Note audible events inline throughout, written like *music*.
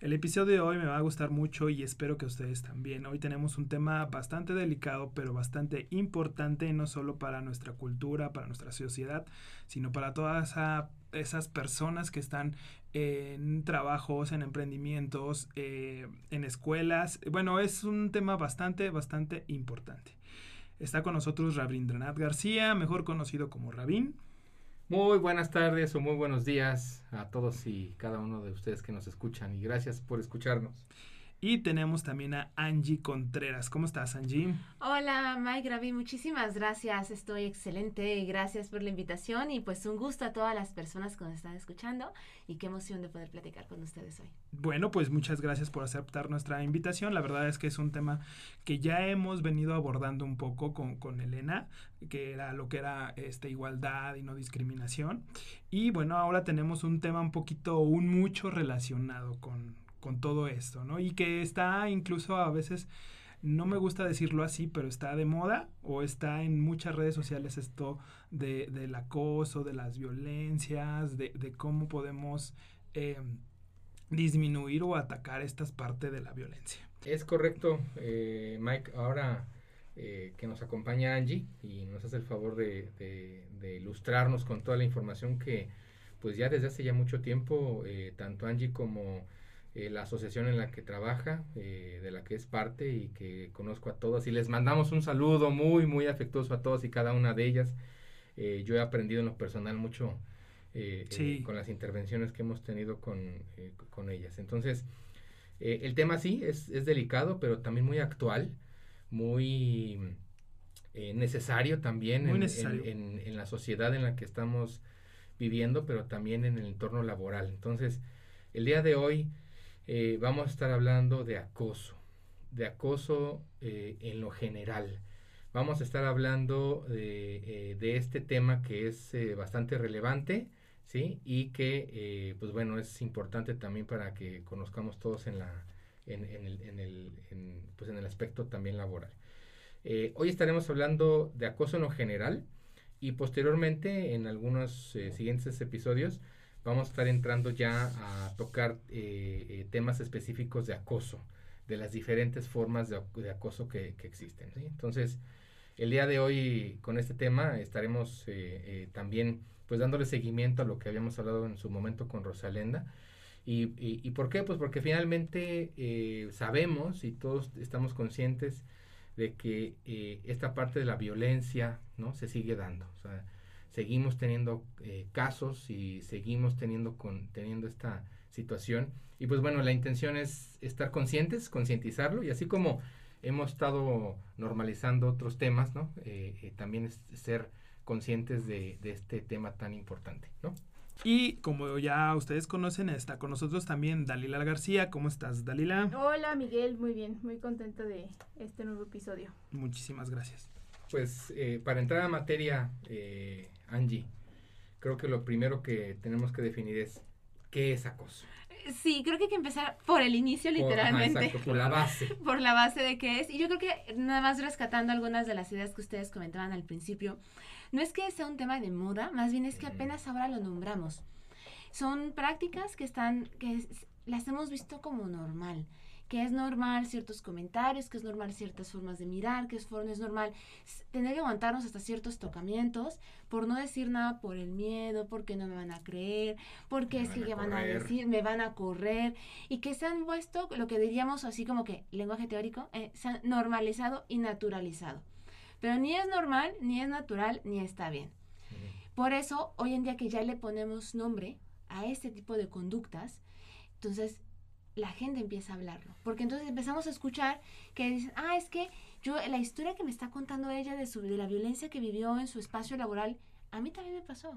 El episodio de hoy me va a gustar mucho y espero que ustedes también. Hoy tenemos un tema bastante delicado, pero bastante importante, no solo para nuestra cultura, para nuestra sociedad, sino para todas esas personas que están en trabajos, en emprendimientos, eh, en escuelas. Bueno, es un tema bastante, bastante importante. Está con nosotros Rabindranath García, mejor conocido como Rabin. Muy buenas tardes o muy buenos días a todos y cada uno de ustedes que nos escuchan y gracias por escucharnos. Y tenemos también a Angie Contreras. ¿Cómo estás, Angie? Hola, Mike Ravi. Muchísimas gracias. Estoy excelente gracias por la invitación. Y pues un gusto a todas las personas que nos están escuchando. Y qué emoción de poder platicar con ustedes hoy. Bueno, pues muchas gracias por aceptar nuestra invitación. La verdad es que es un tema que ya hemos venido abordando un poco con, con Elena, que era lo que era este, igualdad y no discriminación. Y bueno, ahora tenemos un tema un poquito, un mucho relacionado con con todo esto, ¿no? Y que está incluso a veces, no me gusta decirlo así, pero está de moda o está en muchas redes sociales esto de, del acoso, de las violencias, de, de cómo podemos eh, disminuir o atacar estas partes de la violencia. Es correcto, eh, Mike. Ahora eh, que nos acompaña Angie y nos hace el favor de, de, ilustrarnos con toda la información que pues ya desde hace ya mucho tiempo, tanto Angie como eh, la asociación en la que trabaja, eh, de la que es parte y que conozco a todas. Y les mandamos un saludo muy, muy afectuoso a todas y cada una de ellas. Eh, yo he aprendido en lo personal mucho con las intervenciones que hemos tenido con, con ellas. Entonces, el tema sí es, es, delicado, pero también muy actual, muy necesario también en, En, en la sociedad en la que estamos viviendo, pero también en el entorno laboral. Entonces, el día de hoy eh, vamos a estar hablando de acoso, de acoso eh, en lo general. Vamos a estar hablando de, eh, este tema que es bastante relevante, ¿sí? Y que, pues bueno, es importante también para que conozcamos todos en, la, en, el, pues en el aspecto también laboral. hoy estaremos hablando de acoso en lo general y posteriormente en algunos siguientes episodios vamos a estar entrando ya a tocar eh, eh, temas específicos de acoso, de las diferentes formas de, acoso que, existen. Entonces, el día de hoy con este tema estaremos eh, también pues dándole seguimiento a lo que habíamos hablado en su momento con Rosalenda. ¿Y, y, por qué? Pues porque finalmente sabemos y todos estamos conscientes de que esta parte de la violencia no se sigue dando. O sea, seguimos teniendo eh, casos y seguimos teniendo, con, teniendo esta situación. Y pues bueno, la intención es estar conscientes, concientizarlo y así como hemos estado normalizando otros temas, ¿no? Eh, eh, también es ser conscientes de, de, este tema tan importante, ¿no? Y como ya ustedes conocen, está con nosotros también Dalila García. ¿Cómo estás, Dalila? Hola, Miguel. Muy bien. Muy contenta de este nuevo episodio. Muchísimas gracias. Pues para entrar a materia, eh, Angie, creo que lo primero que tenemos que definir es qué es acoso. Sí, creo que hay que empezar por el inicio, literalmente. Por, por la base. *laughs* por la base de qué es. Y yo creo que nada más rescatando algunas de las ideas que ustedes comentaban al principio, no es que sea un tema de moda, más bien es que apenas ahora lo nombramos. Son prácticas que están, que las hemos visto como normal que es normal ciertos comentarios, que es normal ciertas formas de mirar, que es, es normal tener que aguantarnos hasta ciertos tocamientos, por no decir nada por el miedo, porque no me van a creer, porque es que van a decir, me van a correr, y que se han puesto lo que diríamos así como que lenguaje teórico, eh, se han normalizado y naturalizado. Pero ni es normal, ni es natural, ni está bien. Por eso, hoy en día que ya le ponemos nombre a este tipo de conductas, entonces la gente empieza a hablarlo. Porque entonces empezamos a escuchar que dicen, ah, es que yo, la historia que me está contando ella de, su, de la violencia que vivió en su espacio laboral, a mí también me pasó.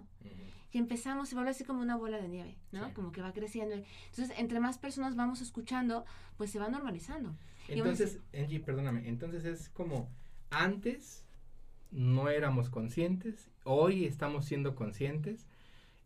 Y empezamos, se vuelve así como una bola de nieve, ¿no? Como que va creciendo. Entonces, entre más personas vamos escuchando, pues se va normalizando. Entonces, Angie, perdóname, entonces es como antes no éramos conscientes, hoy estamos siendo conscientes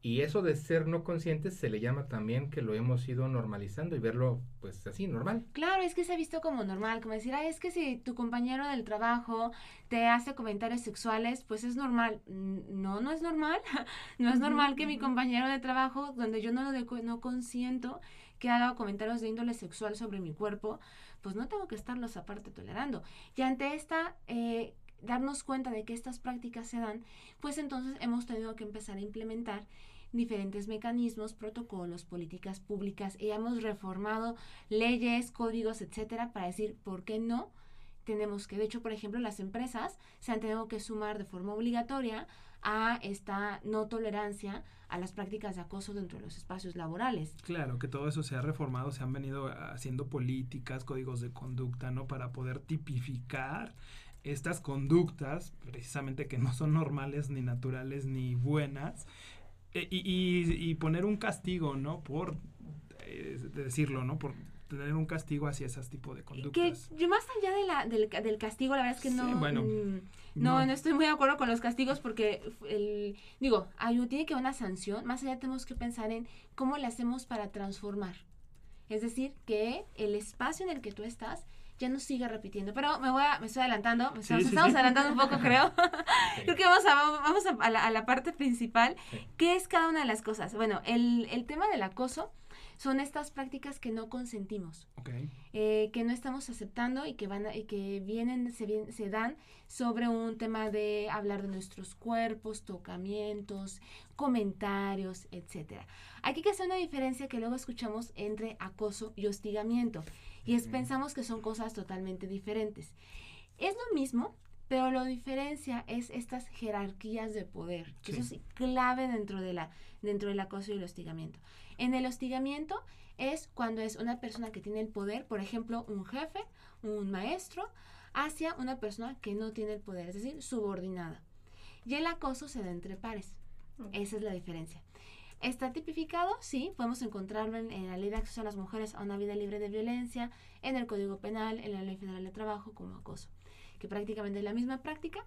y eso de ser no conscientes se le llama también que lo hemos ido normalizando y verlo pues así, normal. Claro, es que se ha visto como normal, como decir, es que si tu compañero del trabajo te hace comentarios sexuales, pues es normal. No, no es normal. *laughs* no es normal que mi compañero de trabajo, donde yo no lo no consiento, que haga comentarios de índole sexual sobre mi cuerpo, pues no tengo que estarlos aparte tolerando. Y ante esta... Eh, darnos cuenta de que estas prácticas se dan, pues entonces hemos tenido que empezar a implementar diferentes mecanismos, protocolos, políticas públicas y hemos reformado leyes, códigos, etcétera, para decir por qué no tenemos que, de hecho, por ejemplo, las empresas se han tenido que sumar de forma obligatoria a esta no tolerancia a las prácticas de acoso dentro de los espacios laborales. Claro, que todo eso se ha reformado, se han venido haciendo políticas, códigos de conducta, ¿no? Para poder tipificar estas conductas, precisamente que no son normales, ni naturales, ni buenas, eh, y, poner un castigo, ¿no? Por eh, decirlo, ¿no? Por tener un castigo hacia ese tipo de conductas. Que yo más allá de la, del, del castigo, la verdad es que no, bueno, mm, no, no, estoy muy de acuerdo con los castigos porque, el, digo, hay, tiene que haber una sanción, más allá tenemos que pensar en cómo le hacemos para transformar. Es decir, que el espacio en el que tú estás ya no siga repitiendo. Pero me voy a, me estoy adelantando, me estamos, adelantando un poco, creo. *laughs* creo que vamos a, vamos a, la, parte principal. ¿Qué es cada una de las cosas? Bueno, el, el tema del acoso son estas prácticas que no consentimos, eh, que no estamos aceptando y que van y que vienen se, se dan sobre un tema de hablar de nuestros cuerpos, tocamientos, comentarios, etcétera. Aquí que hacer una diferencia que luego escuchamos entre acoso y hostigamiento y es, pensamos que son cosas totalmente diferentes. Es lo mismo, pero lo diferencia es estas jerarquías de poder, que eso es clave dentro, de la, dentro del acoso y el hostigamiento. En el hostigamiento es cuando es una persona que tiene el poder, por ejemplo, un jefe, un maestro, hacia una persona que no tiene el poder, es decir, subordinada. Y el acoso se da entre pares. Esa es la diferencia. Está tipificado, sí, podemos encontrarlo en, la Ley de Acceso a las Mujeres a una vida libre de violencia, en el Código Penal, en la Ley Federal de Trabajo como acoso, que prácticamente es la misma práctica,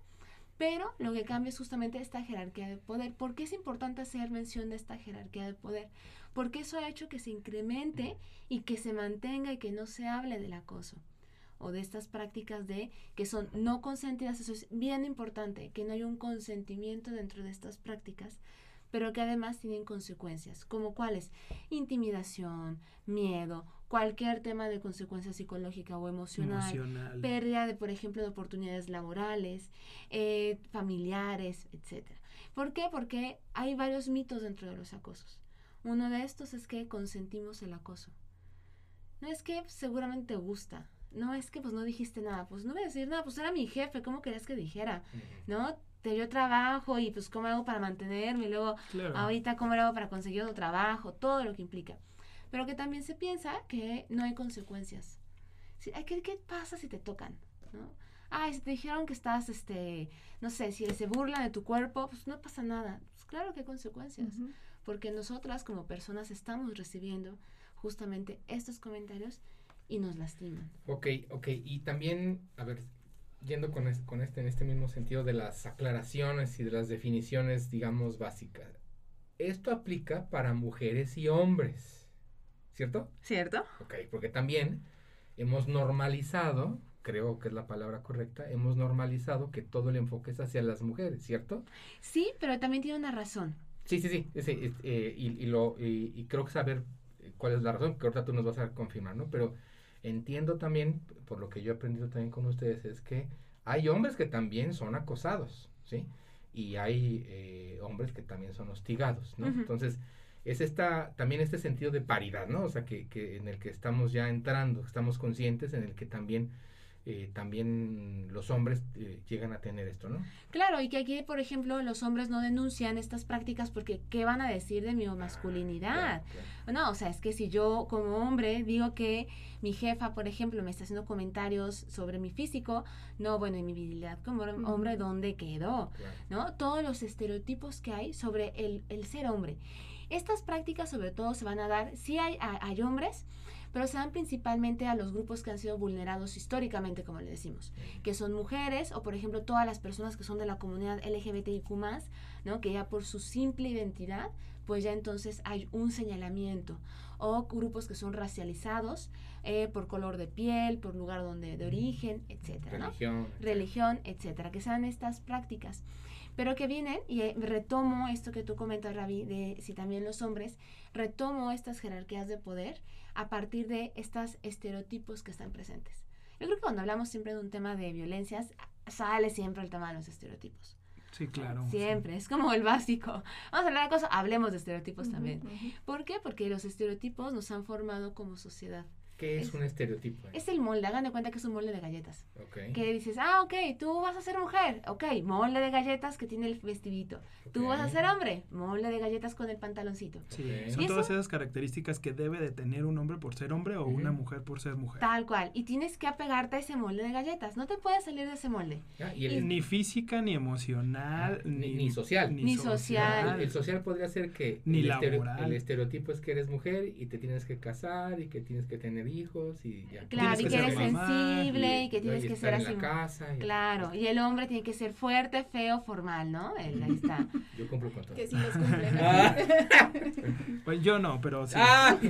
pero lo que cambia es justamente esta jerarquía de poder. ¿Por qué es importante hacer mención de esta jerarquía de poder? Porque eso ha hecho que se incremente y que se mantenga y que no se hable del acoso o de estas prácticas de que son no consentidas. Eso es bien importante, que no haya un consentimiento dentro de estas prácticas pero que además tienen consecuencias, como cuáles, intimidación, miedo, cualquier tema de consecuencia psicológica o emocional, pérdida de, por ejemplo, de oportunidades laborales, eh, familiares, etcétera. ¿Por qué? Porque hay varios mitos dentro de los acosos. Uno de estos es que consentimos el acoso. No es que seguramente te gusta, no es que pues no dijiste nada, pues no voy a decir nada, pues era mi jefe, ¿cómo querías que dijera? ¿No? Te dio trabajo y pues cómo hago para mantenerme y luego ahorita cómo hago para conseguir otro trabajo, todo lo que implica. Pero que también se piensa que no hay consecuencias. ¿qué, ¿Qué pasa si te tocan? ¿no? Ay, si te dijeron que estás, este, no sé, si se burla de tu cuerpo, pues no pasa nada. Pues claro que hay consecuencias, porque nosotras como personas estamos recibiendo justamente estos comentarios y nos lastiman. Ok, ok, y también, a ver, yendo con, con este, en este mismo sentido de las aclaraciones y de las definiciones, digamos, básicas. Esto aplica para mujeres y hombres, ¿cierto? ¿Cierto? Ok, porque también hemos normalizado, creo que es la palabra correcta, hemos normalizado que todo el enfoque es hacia las mujeres, ¿cierto? Sí, pero también tiene una razón. Sí, sí, sí, eh, y, lo, y, creo que saber cuál es la razón, que ahorita tú nos vas a confirmar, ¿no? Pero entiendo también, por lo que yo he aprendido también con ustedes, es que hay hombres que también son acosados, ¿sí? Y hay eh, hombres que también son hostigados, ¿no? Entonces, es esta, también este sentido de paridad, ¿no? O sea, que, que, en el que estamos ya entrando, estamos conscientes, en el que también eh, también los hombres eh, llegan a tener esto, ¿no? Claro, y que aquí, por ejemplo, los hombres no denuncian estas prácticas porque ¿qué van a decir de mi masculinidad? Claro, claro. No, o sea, es que si yo como hombre digo que mi jefa, por ejemplo, me está haciendo comentarios sobre mi físico, no, bueno, y mi virilidad como hombre, ¿dónde quedó? Claro. ¿No? Todos los estereotipos que hay sobre el, el ser hombre. Estas prácticas sobre todo se van a dar, hay, hay, hay hombres, pero se dan principalmente a los grupos que han sido vulnerados históricamente, como le decimos, que son mujeres o por ejemplo todas las personas que son de la comunidad LGBTIQ+, ¿no? que ya por su simple identidad, pues ya entonces hay un señalamiento o grupos que son racializados eh, por color de piel, por lugar donde de origen, etcétera, ¿no? Religión. religión, etcétera, que sean estas prácticas, pero que vienen, y eh, retomo esto que tú comentas, Ravi, de si también los hombres, retomo estas jerarquías de poder a partir de estos estereotipos que están presentes. Yo creo que cuando hablamos siempre de un tema de violencias, sale siempre el tema de los estereotipos. Sí, claro. sí. Siempre, es como el básico. Vamos a hablar de cosas, hablemos de estereotipos también. ¿Por qué? Porque los estereotipos nos han formado como sociedad. ¿Qué es, Es- un estereotipo? Es el molde, hagan de cuenta que es un molde de galletas. Ok. Que dices, ah, ok, tú vas a ser mujer, ok, molde de galletas que tiene el vestidito. Tú vas a ser hombre, molde de galletas con el pantaloncito. Sí, Ok. son ¿Y todas eso? esas características que debe de tener un hombre por ser hombre o una mujer por ser mujer. Tal cual. Y tienes que apegarte a ese molde de galletas. No te puedes salir de ese molde. Ah, y el, Ni física, ni emocional, Ah, ni- social. Ni social. el- el social podría ser que Ni el, estereo- laboral. el estereotipo es que eres mujer y te tienes que casar y que tienes que tener hijos y ya. Claro, Tienes y que que eres sensible y, que ¿no? tienes que estar ser en así. la casa. y- Claro, y el hombre tiene que ser fuerte, feo, formal, ¿no? Él, ahí está. *laughs* Yo cumplo con todo. Que sí los. Ah. *laughs* Pues yo no, pero sí. Ah. *laughs*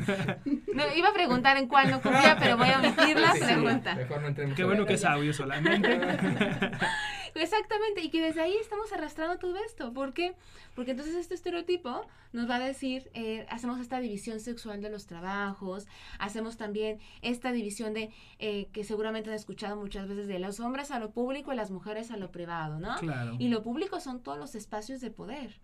No, iba a preguntar en cuál no cumplía, pero voy a omitir la Sí, sí, pregunta. mejor no entremos Qué en bueno que es audio solamente. Exactamente, y que desde ahí estamos arrastrando todo esto. ¿Por qué? Porque entonces este estereotipo nos va a decir, eh, hacemos esta división sexual de los trabajos, hacemos también esta división de, eh, que seguramente han escuchado muchas veces, de los hombres a lo público y las mujeres a lo privado, ¿no? claro. Y lo público son todos los espacios de poder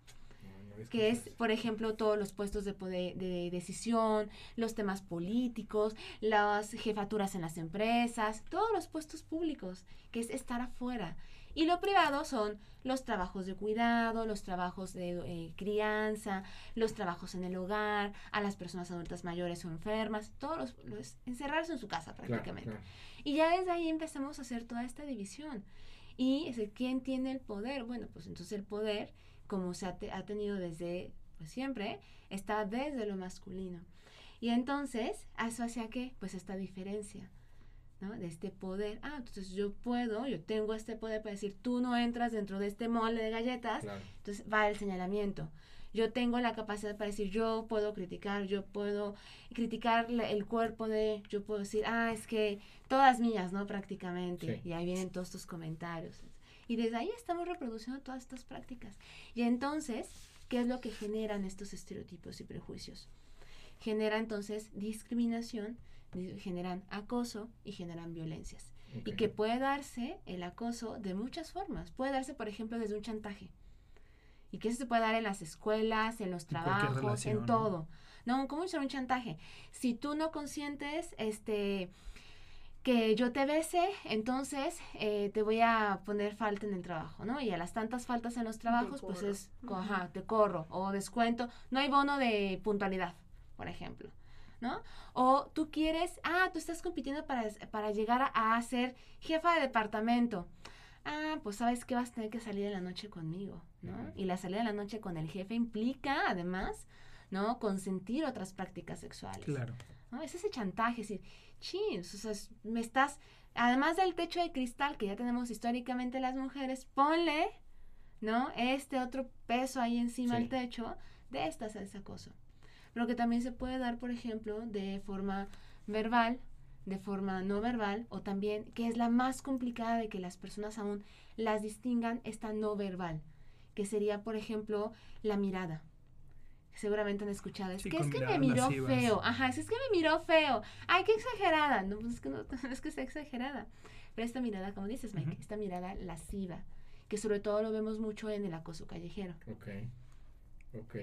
había que es, por ejemplo, todos los puestos de poder de decisión, los temas políticos, las jefaturas en las empresas, todos los puestos públicos, que es estar afuera. Y lo privado son los trabajos de cuidado, los trabajos de eh, crianza, los trabajos en el hogar, a las personas adultas mayores o enfermas, todos los, los- encerrarse en su casa Claro, prácticamente. claro. Y ya desde ahí empezamos a hacer toda esta división. Y es el, ¿quién tiene el poder? Bueno, pues entonces el poder, como se ha, te- ha tenido desde pues, siempre, está desde lo masculino. Y entonces, ¿eso hacia qué? Pues esta diferencia, ¿no? De este poder. Ah, entonces yo puedo, yo tengo este poder para decir, tú no entras dentro de este molde de galletas, Claro. entonces va el señalamiento. Yo tengo la capacidad para decir, yo puedo criticar, yo puedo criticar el cuerpo de, yo puedo decir, ah, es que todas mías, ¿no? Prácticamente. Sí. Y ahí vienen todos estos comentarios. Y desde ahí estamos reproduciendo todas estas prácticas. Y entonces, ¿qué es lo que generan estos estereotipos y prejuicios? Genera entonces discriminación, di- generan acoso y generan violencias. Y que puede darse el acoso de muchas formas. Puede darse, por ejemplo, desde un chantaje. Y que eso se puede dar en las escuelas, en los trabajos, relación, en todo. No, ¿cómo usar un chantaje? Si tú no consientes, este, que yo te bese, entonces eh, te voy a poner falta en el trabajo, ¿no? Y a las tantas faltas en los trabajos, pues es, ajá, te corro o descuento. No hay bono de puntualidad, por ejemplo, ¿no? O tú quieres, ah, tú estás compitiendo para, para llegar a, a ser jefa de departamento. Ah, pues sabes que vas a tener que salir en la noche conmigo, ¿no? Y la salida en la noche con el jefe implica, además, ¿no? Consentir otras prácticas sexuales. Claro. ¿no? Es ese chantaje, es decir, chins, o sea, es- me estás, además del techo de cristal que ya tenemos históricamente las mujeres, ponle, ¿no? Este otro peso ahí encima Sí. del techo de esta ese acoso. Pero que también se puede dar, por ejemplo, de forma verbal, de forma no verbal, o también, que es la más complicada de que las personas aún las distingan, esta no verbal, que sería, por ejemplo, la mirada. Seguramente han escuchado. Es Sí, que es que me miró feo. Ajá, es, es que me miró feo. Ay, qué exagerada. No, pues es que no, *laughs* es que sea exagerada. Pero esta mirada, como dices, Mike, esta mirada lasciva, que sobre todo lo vemos mucho en el acoso callejero. Ok. Ok.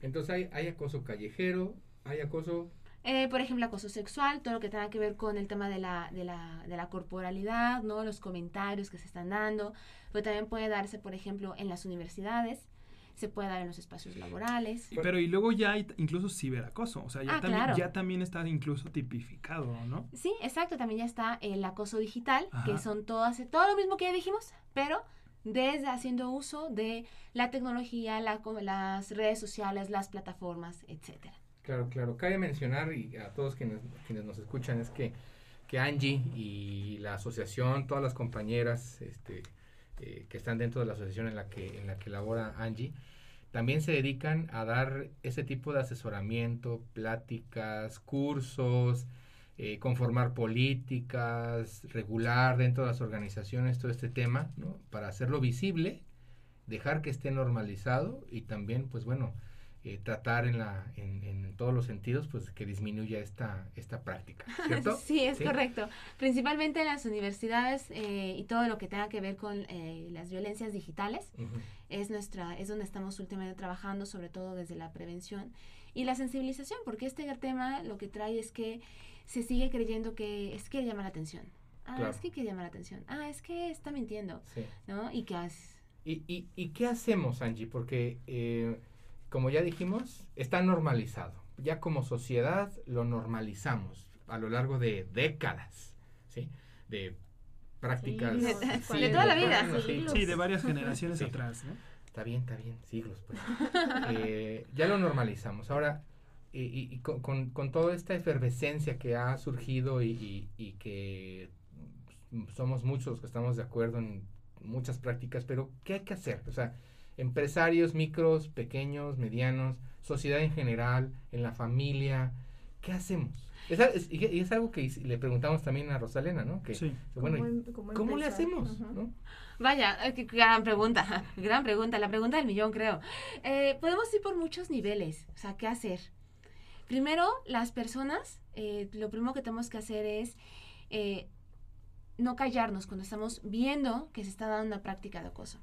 Entonces hay, hay acoso callejero, hay acoso Eh, por ejemplo, acoso sexual, todo lo que tenga que ver con el tema de la, de, la, de la corporalidad, ¿no? Los comentarios que se están dando, pero también puede darse, por ejemplo, en las universidades, se puede dar en los espacios laborales. Pero y luego ya hay incluso ciberacoso, o sea, ya, Ah, también, claro. ya también está incluso tipificado, ¿no? Sí, exacto, también ya está el acoso digital, que Ajá. son todas, todo lo mismo que ya dijimos, pero desde haciendo uso de la tecnología, la, las redes sociales, las plataformas, etcétera. Claro, claro. Cabe mencionar y a todos quienes, quienes nos escuchan es que, que Angie y la asociación, todas las compañeras este, eh, que están dentro de la asociación en la que, en la que labora Angie, también se dedican a dar ese tipo de asesoramiento, pláticas, cursos, eh, conformar políticas, regular dentro de las organizaciones todo este tema, ¿no? Para hacerlo visible, dejar que esté normalizado y también, pues bueno, eh, tratar en, la, en, en todos los sentidos, pues que disminuya esta, esta práctica, *laughs* ¿cierto? Sí, es Sí. correcto. Principalmente en las universidades eh, y todo lo que tenga que ver con eh, las violencias digitales es nuestra es donde estamos últimamente trabajando, sobre todo desde la prevención y la sensibilización, porque este tema lo que trae es que se sigue creyendo que es que llama la atención. Ah, Claro. es que quiere llamar la atención. Ah, es que está mintiendo, Sí. ¿no? Y que has- ¿Y, y, y qué hacemos, Angie? Porque, eh, como ya dijimos, está normalizado. Ya como sociedad lo normalizamos a lo largo de décadas, ¿sí? De prácticas... Sí, de- sí, *laughs* de toda la vida. bueno, sí. De varias generaciones Sí. atrás, ¿no? Está bien, está bien, siglos, pues. *laughs* Eh, ya lo normalizamos. Ahora, y, y- y con, con- toda esta efervescencia que ha surgido y, y- y que mm, somos muchos los que estamos de acuerdo en muchas prácticas, pero ¿qué hay que hacer? O sea, empresarios, micros, pequeños, medianos, sociedad en general, en la familia, ¿qué hacemos? Es, es- y es algo que le preguntamos también a Rosalena, ¿no? Que, Sí. bueno, Como ¿y em- ¿cómo le hacemos? Vaya, eh, qué gran pregunta, *laughs* gran pregunta, la pregunta del millón creo. Eh, podemos ir por muchos niveles, o sea, ¿qué hacer? Primero, las personas, eh, lo primero que tenemos que hacer es eh, no callarnos cuando estamos viendo que se está dando una práctica de acoso.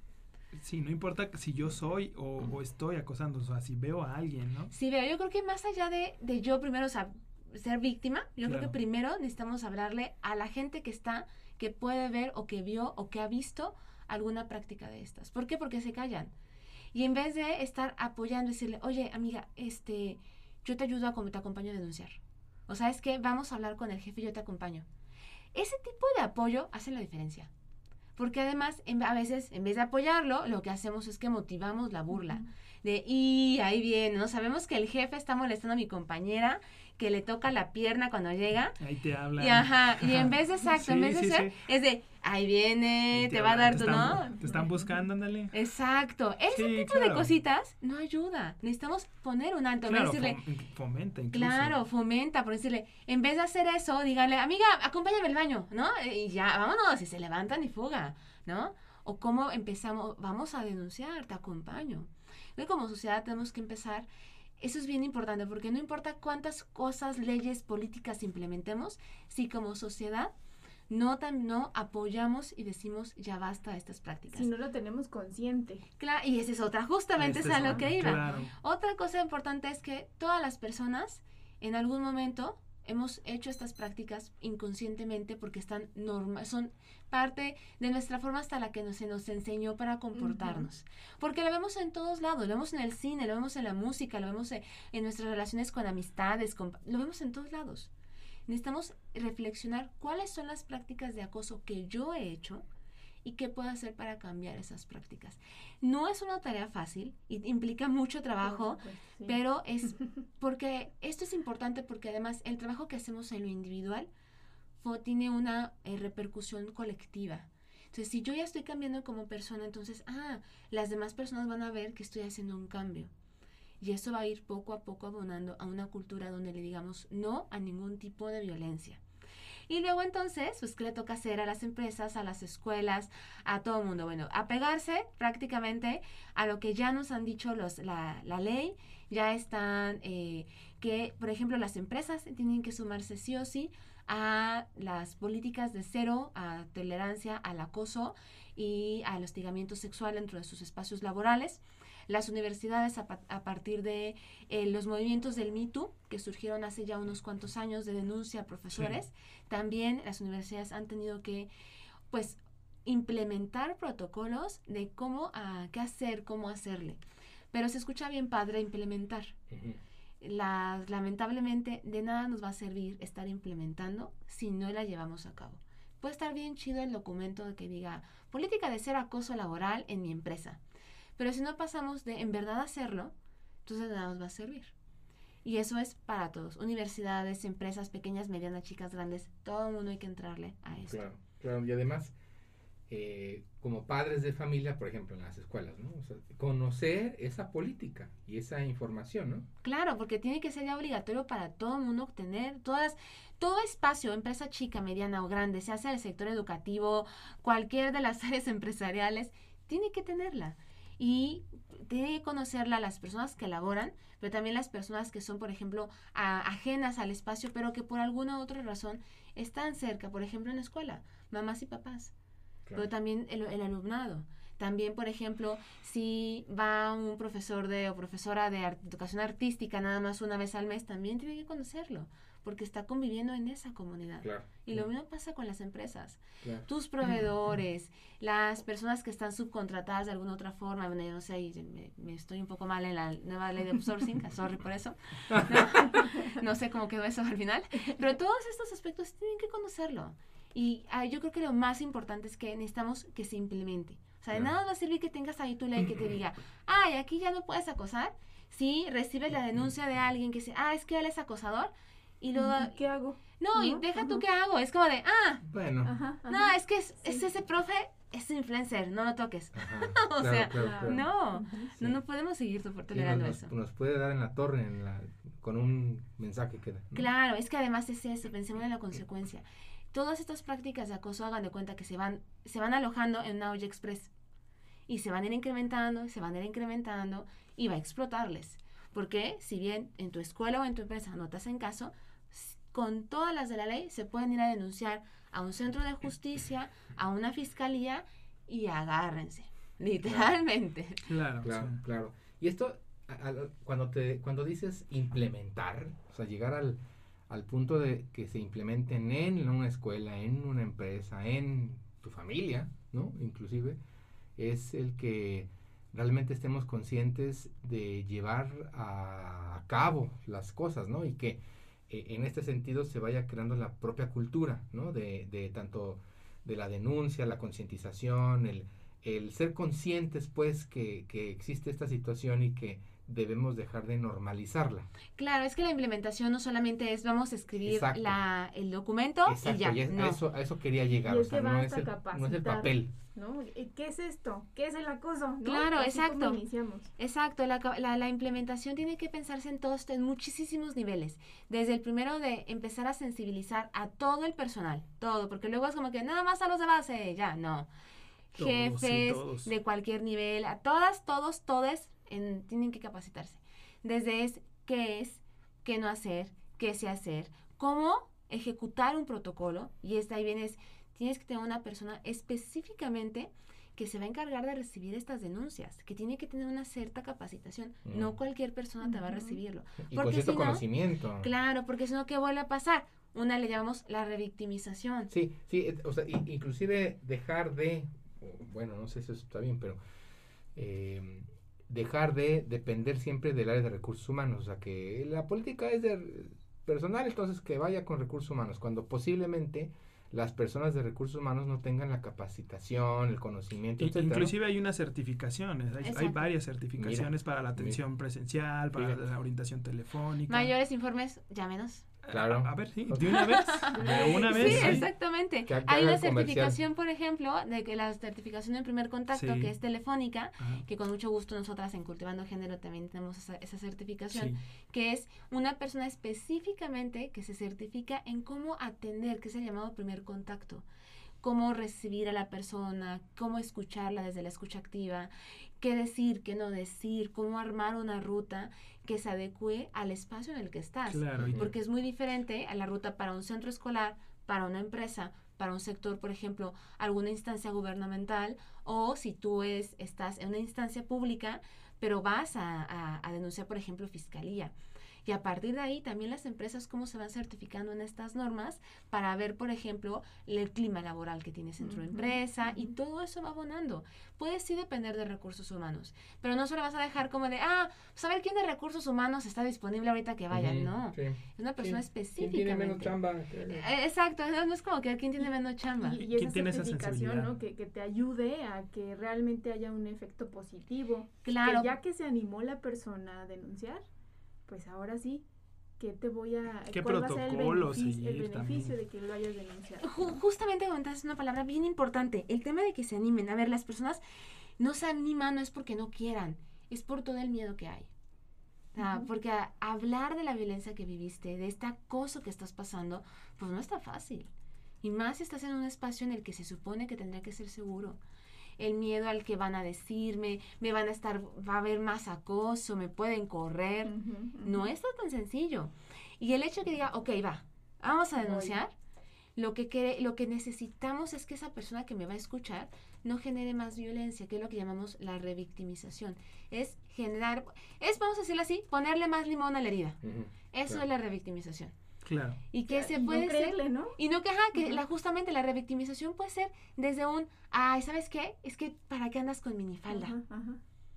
Sí, no importa si yo soy o, o estoy acosando, o sea, si veo a alguien, ¿no? Sí, veo, yo creo que más allá de, de yo primero, o sea, ser víctima, yo creo Claro. que primero necesitamos hablarle a la gente que está, que puede ver o que vio o que ha visto alguna práctica de estas. ¿Por qué? Porque se callan. Y en vez de estar apoyando decirle, oye, amiga, este, yo te ayudo a como te acompaño a denunciar. O sea, es que vamos a hablar con el jefe y yo te acompaño. Ese tipo de apoyo hace la diferencia. Porque además, en- a veces, en vez de apoyarlo, lo que hacemos es que motivamos la burla de y ahí viene, ¿no? Sabemos que el jefe está molestando a mi compañera, que le toca la pierna cuando llega. Ahí te hablan. Y ajá, y en vez de exacto, en Sí, vez de sí, ser, sí. es de ahí viene, Ahí te, va a dar te tu, ¿no? Te están buscando, ándale. Exacto, ese Sí, tipo de claro. cositas no ayuda. Necesitamos poner un alto, Claro, decirle, fom- fomenta incluso. Claro, fomenta, por decirle, en vez de hacer eso, dígale, amiga, acompáñame al baño, ¿no? Y ya, vámonos, y se levantan y fuga, ¿no? O cómo empezamos, vamos a denunciar, te acompaño. Entonces, como sociedad tenemos que empezar, eso es bien importante, porque no importa cuántas cosas, leyes, políticas implementemos, si como sociedad no, tam- no apoyamos y decimos, ya basta de estas prácticas. Si no lo tenemos consciente. Claro, y esa es otra, justamente Este es a lo que iba. Claro. Otra cosa importante es que todas las personas en algún momento hemos hecho estas prácticas inconscientemente porque están norma son parte de nuestra forma hasta la que nos, se nos enseñó para comportarnos. Porque lo vemos en todos lados, lo vemos en el cine, lo vemos en la música, lo vemos en, en nuestras relaciones con amistades, con- lo vemos en todos lados. Necesitamos reflexionar cuáles son las prácticas de acoso que yo he hecho y qué puedo hacer para cambiar esas prácticas. No es una tarea fácil y implica mucho trabajo, sí. pero es *laughs* porque esto es importante porque además el trabajo que hacemos en lo individual tiene una eh, repercusión colectiva. Entonces, si yo ya estoy cambiando como persona, entonces, ah, las demás personas van a ver que estoy haciendo un cambio. Y eso va a ir poco a poco abonando a una cultura donde le digamos no a ningún tipo de violencia. Y luego entonces, pues, ¿qué le toca hacer a las empresas, a las escuelas, a todo el mundo? Bueno, apegarse prácticamente a lo que ya nos han dicho los, la, la ley, ya están, eh, que, por ejemplo, las empresas tienen que sumarse sí o sí a las políticas de cero, a tolerancia al acoso y al hostigamiento sexual dentro de sus espacios laborales. Las universidades a, partir de eh, los movimientos del MeToo, que surgieron hace ya unos cuantos años de denuncia a profesores, también las universidades han tenido que, pues, implementar protocolos de cómo, a, qué hacer, cómo hacerle. Pero se escucha bien padre implementar. lamentablemente, de nada nos va a servir estar implementando si no la llevamos a cabo. Puede estar bien chido el documento que diga política de ser acoso laboral en mi empresa. Pero si no pasamos de en verdad hacerlo, entonces nada nos va a servir. Y eso es para todos, universidades, empresas pequeñas, medianas, chicas, grandes, todo el mundo hay que entrarle a eso. Claro, claro, y además eh, como padres de familia, por ejemplo, en las escuelas, ¿no? conocer esa política y esa información, ¿no? Claro, porque tiene que ser ya obligatorio para todo el mundo obtener todas, todo espacio, empresa chica, mediana o grande, sea sea el sector educativo, cualquier de las *laughs* áreas empresariales, tiene que tenerla. Y tiene que conocerla las personas que elaboran, pero también las personas que son, por ejemplo, ajenas al espacio, pero que por alguna otra razón están cerca, por ejemplo, en la escuela, mamás y papás pero también el, alumnado. También, por ejemplo, si va un profesor de o profesora de educación artística nada más una vez al mes, también tiene que conocerlo, porque está conviviendo en esa comunidad. Y lo mismo pasa con las empresas. Tus proveedores, *clears throat* las personas que están subcontratadas de alguna otra forma, bueno, yo no sé, me, estoy un poco mal en la nueva ley de outsourcing, *laughs* sorry por eso. *laughs* No, no sé cómo quedó eso al final, pero todos estos aspectos tienen que conocerlo. Y yo creo que lo más importante es que necesitamos que se implemente. O sea, de nada va a servir que tengas ahí tu ley que te diga, ay, aquí ya no puedes acosar. Si recibes la denuncia de alguien que dice, ah, es que él es acosador. Y luego... ¿Qué hago? No, y deja tú qué hago. Es como de, ah, bueno. No, es que es, ese profe, es influencer, no lo toques. *laughs* o sea, no, no, no podemos seguir tolerando nos, eso. Nos puede dar en la torre, en la, con un mensaje que da. Claro, es que además es eso, pensemos en la consecuencia todas estas prácticas de acoso hagan de cuenta que se van, se van alojando en una olla express y se van a ir incrementando, se van a ir incrementando y va a explotarles. Porque si bien en tu escuela o en tu empresa no te hacen caso, con todas las de la ley se pueden ir a denunciar a un centro de justicia, a una fiscalía y agárrense, literalmente. Claro, claro, claro. Y esto, cuando, te, cuando dices implementar, o sea, llegar al, al punto de que se implementen en una escuela, en una empresa, en tu familia, ¿no? Inclusive, es el que realmente estemos conscientes de llevar a, cabo las cosas, ¿no? Y que eh, en este sentido se vaya creando la propia cultura, ¿no? De, de tanto de la denuncia, la concientización, el, el ser conscientes, pues, que, que existe esta situación y que debemos dejar de normalizarla. Claro, es que la implementación no solamente es vamos a escribir la, el documento y ya. a, eso, a eso quería llegar. o sea, no, es el, no, es el, papel. ¿no? ¿Qué es esto? ¿Qué es el acoso? Claro, exacto. Exacto, la, la, la, implementación tiene que pensarse en todos, en muchísimos niveles. Desde el primero de empezar a sensibilizar a todo el personal, todo, porque luego es como que nada más a los de base, ya, no. Jefes de cualquier nivel, a todas, todos, todes tienen que capacitarse. Desde es qué es, qué no hacer, qué se hacer, cómo ejecutar un protocolo. Y esta ahí vienes, tienes que tener una persona específicamente que se va a encargar de recibir estas denuncias, que tiene que tener una cierta capacitación. No mm. cualquier persona te va a recibirlo. Y porque con conocimiento. Claro, porque si no, ¿qué vuelve a pasar? Una le llamamos la revictimización. Sí, sí, o sea, inclusive dejar de, bueno, no sé si eso está bien, pero eh, dejar de depender siempre del área de recursos humanos. O sea, que la política es de personal, entonces que vaya con recursos humanos, cuando posiblemente las personas de recursos humanos no tengan la capacitación, el conocimiento, Inclusive hay unas certificaciones, hay, varias certificaciones para la atención presencial, para la orientación telefónica. Mayores informes, llámenos. Claro. A, ver, sí, de una vez. De una *laughs* vez. Sí, exactamente. Hay una certificación, por ejemplo, de que la certificación en primer contacto, que es telefónica, que con mucho gusto nosotras en Cultivando Género también tenemos esa, esa certificación, que es una persona específicamente que se certifica en cómo atender, que es el llamado primer contacto cómo recibir a la persona, cómo escucharla desde la escucha activa, qué decir, qué no decir, cómo armar una ruta que se adecue al espacio en el que estás. Porque es muy diferente a la ruta para un centro escolar, para una empresa, para un sector, por ejemplo, alguna instancia gubernamental, o si tú es, estás en una instancia pública, pero vas a, a denunciar, por ejemplo, fiscalía. Y a partir de ahí también las empresas cómo se van certificando en estas normas para ver, por ejemplo, el clima laboral que tienes en tu empresa y todo eso va abonando. Puede sí depender de recursos humanos, pero no solo vas a dejar como de, ah, saber quién de recursos humanos está disponible ahorita que vaya, no. Es una persona específica. ¿Quién tiene menos chamba? Eh, exacto, no es como que quién tiene menos chamba. Y, esa certificación, ¿no? Que, que, te ayude a que realmente haya un efecto positivo. Claro. Que ya que se animó la persona a denunciar, pues ahora sí, ¿qué te voy a... ¿Qué protocolo el beneficio, de que lo hayas denunciado? justamente comentaste una palabra bien importante, el tema de que se animen. A ver, las personas no se animan no es porque no quieran, es por todo el miedo que hay. Porque hablar de la violencia que viviste, de este acoso que estás pasando, pues no está fácil. Y más si estás en un espacio en el que se supone que tendría que ser seguro el miedo al que van a decirme, me van a estar, va a haber más acoso, me pueden correr. No es tan sencillo. Y el hecho de que diga, ok, va, vamos a denunciar, lo que, lo que necesitamos es que esa persona que me va a escuchar no genere más violencia, que es lo que llamamos la revictimización. Es generar, es, vamos a decirlo así, ponerle más limón a la herida. Eso es la revictimización. Claro. Y que se puede ser, ¿no? Y no que, que la, justamente la revictimización puede ser desde un, ay, ¿sabes qué? Es que, ¿para qué andas con minifalda?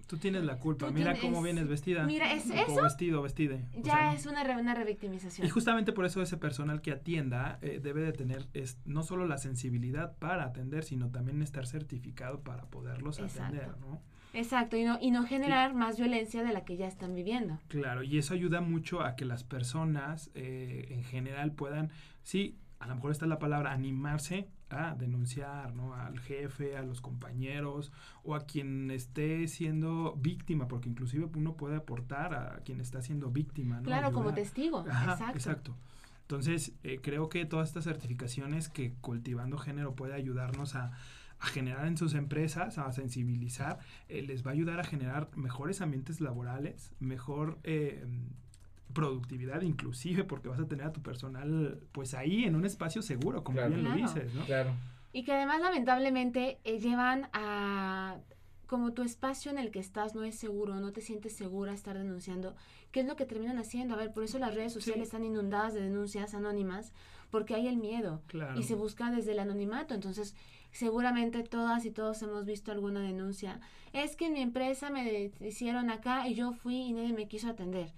Tú tienes la culpa, mira cómo vienes vestida. Mira, es eso. vestido, vestide. Ya es una, una revictimización. Y justamente por eso ese personal que atienda eh, debe de tener es, no solo la sensibilidad para atender, sino también estar certificado para poderlos atender, ¿no? Exacto, y no, y no generar más violencia de la que ya están viviendo. Claro, y eso ayuda mucho a que las personas eh, en general puedan, sí, a lo mejor está la palabra, animarse a denunciar, ¿no? Al jefe, a los compañeros o a quien esté siendo víctima, porque inclusive uno puede aportar a quien está siendo víctima, ¿no? Claro, como testigo. exacto. exacto. Entonces, eh, creo que todas estas certificaciones que Cultivando Género puede ayudarnos a, a generar en sus empresas, a sensibilizar, eh, les va a ayudar a generar mejores ambientes laborales, mejor eh, productividad inclusive, porque vas a tener a tu personal pues ahí en un espacio seguro, como bien lo dices, ¿no? Claro. Y que además lamentablemente eh, llevan a como tu espacio en el que estás no es seguro, no te sientes segura estar denunciando, ¿qué es lo que terminan haciendo? A ver, por eso las redes sociales están inundadas de denuncias anónimas, porque hay el miedo y se busca desde el anonimato. Entonces, seguramente todas y todos hemos visto alguna denuncia. Es que en mi empresa me hicieron acá y yo fui y nadie me quiso atender.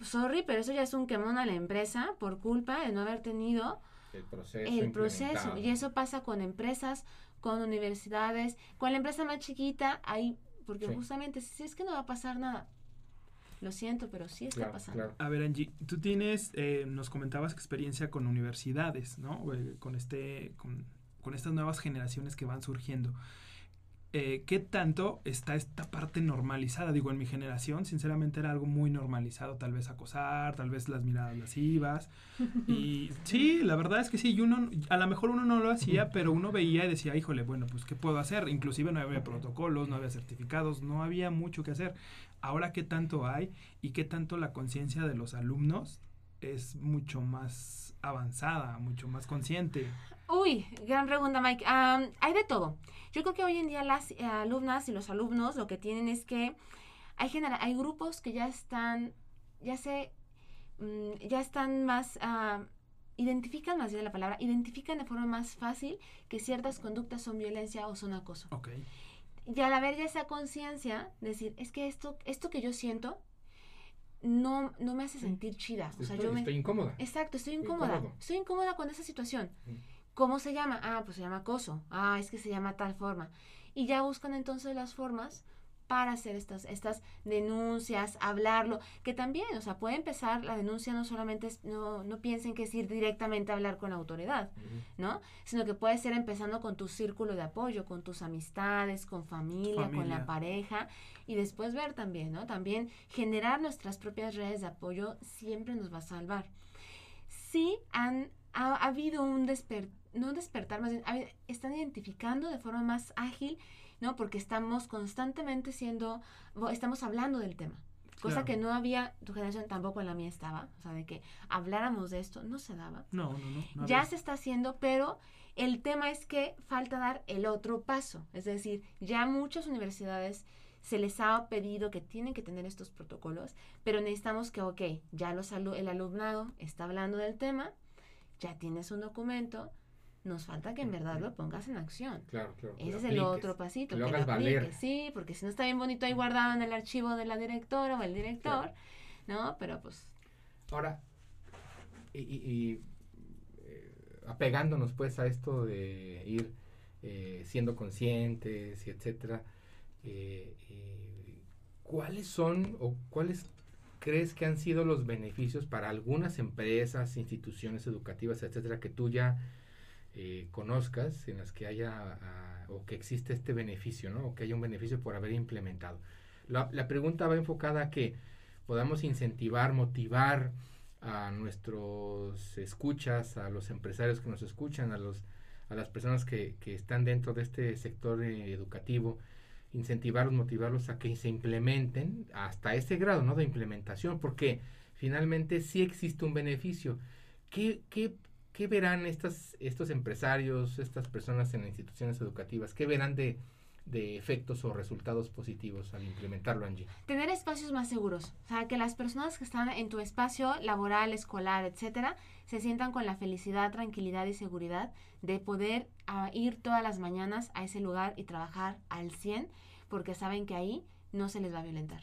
Sorry, pero eso ya es un quemón a la empresa por culpa de no haber tenido el proceso. El proceso. Y eso pasa con empresas, con universidades, con la empresa más chiquita, ahí, porque justamente si es que no va a pasar nada. Lo siento, pero sí está pasando. A ver, Angie, tú tienes, eh, nos comentabas experiencia con universidades, ¿no? Eh, con este, con con estas nuevas generaciones que van surgiendo. Eh, ¿Qué tanto está esta parte normalizada? Digo, en mi generación, sinceramente era algo muy normalizado, tal vez acosar, tal vez las miradas lascivas. *laughs* Y sí, la verdad es que sí, y uno, a lo mejor uno no lo hacía, pero uno veía y decía, híjole, bueno, pues ¿qué puedo hacer? Inclusive no había protocolos, no había certificados, no había mucho que hacer. Ahora, ¿qué tanto hay? Y qué tanto la conciencia de los alumnos es mucho más avanzada, mucho más consciente. Uy, gran pregunta, Mike. hay de todo. Yo creo que hoy en día las eh, alumnas y los alumnos lo que tienen es que hay, hay grupos que ya están, ya se, mm, ya están más, identifican más bien la palabra, identifican de forma más fácil que ciertas conductas son violencia o son acoso. Okay. Y al haber ya esa conciencia, decir, es que esto, esto que yo siento no, no me hace sentir chida. O sea, estoy, yo me... estoy incómoda. Exacto, estoy incómoda. Estoy incómoda con esa situación. ¿Cómo se llama? Ah, pues se llama acoso. Ah, es que se llama tal forma. Y ya buscan entonces las formas para hacer estas, estas denuncias, hablarlo, que también, o sea, puede empezar la denuncia no solamente, no, no piensen que es ir directamente a hablar con la autoridad, ¿no? Sino que puede ser empezando con tu círculo de apoyo, con tus amistades, con familia, con la pareja, y después ver también, ¿no? También generar nuestras propias redes de apoyo siempre nos va a salvar. Sí han, ha, ha habido un despertar no despertar, más bien, están identificando de forma más ágil, ¿no? Porque estamos constantemente siendo, estamos hablando del tema. cosa Claro. que no había, tu generación tampoco en la mía estaba, o sea, de que habláramos de esto, no se daba. No, no, no. no ya se está haciendo, pero el tema es que falta dar el otro paso. Es decir, ya muchas universidades se les ha pedido que tienen que tener estos protocolos, pero necesitamos que, ok, ya los alu- el alumnado está hablando del tema, ya tienes un documento, nos falta que en verdad lo pongas en acción. Claro, claro. Ese es el otro pasito, que lo que valer. sí, porque si no está bien bonito ahí guardado en el archivo de la directora o el director, ¿no? Pero pues Ahora, y, y- y, eh, apegándonos pues a esto de ir eh, siendo conscientes y etcétera, eh, eh, ¿cuáles son o cuáles crees que han sido los beneficios para algunas empresas, instituciones educativas, etcétera, que tú ya eh, conozcas, en las que haya ah, o que existe este beneficio, ¿no? O que haya un beneficio por haber implementado. La, pregunta va enfocada a que podamos incentivar, motivar a nuestros escuchas, a los empresarios que nos escuchan, a los a las personas que, que están dentro de este sector eh, educativo, incentivarlos, motivarlos a que se implementen hasta ese grado ¿no? de implementación, porque finalmente sí existe un beneficio. ¿Qué, qué, qué verán estos empresarios, estas personas en instituciones educativas? ¿Qué verán de, de efectos o resultados positivos al implementarlo, Angie? tener espacios más seguros, o sea, que las personas que están en tu espacio laboral, escolar, etcétera, se sientan con la felicidad, tranquilidad y seguridad de poder ah, ir todas las mañanas a ese lugar y trabajar al 100 porque saben que ahí no se les va a violentar.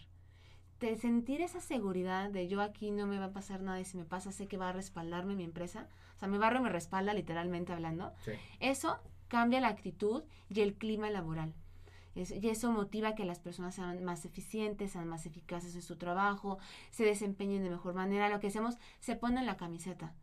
De sentir esa seguridad de yo aquí no me va a pasar nada y si me pasa sé que va a respaldarme mi empresa, o sea, mi barrio me respalda literalmente hablando, Sí. eso cambia la actitud y el clima laboral. Es- y eso motiva que las personas sean más eficientes, sean más eficaces en su trabajo, se desempeñen de mejor manera. Lo que hacemos, se ponen la camiseta.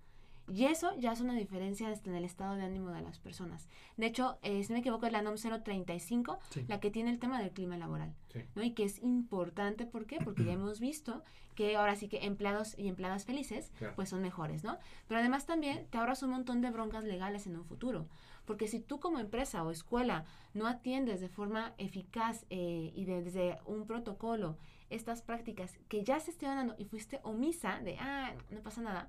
Y eso ya es una diferencia este, en el estado de ánimo de las personas. De hecho, eh, si no me equivoco, es la NOM 035, Sí. la que tiene el tema del clima laboral. Sí. ¿no? Y que es importante, ¿por qué? Porque ya *clears throat* hemos visto que ahora sí que empleados y empleadas felices, Claro. pues son mejores, ¿no? Pero además también te ahorras un montón de broncas legales en un futuro. Porque si tú como empresa o escuela no atiendes de forma eficaz eh, y de- desde un protocolo estas prácticas que ya se estén dando y fuiste omisa de, ah, no pasa nada,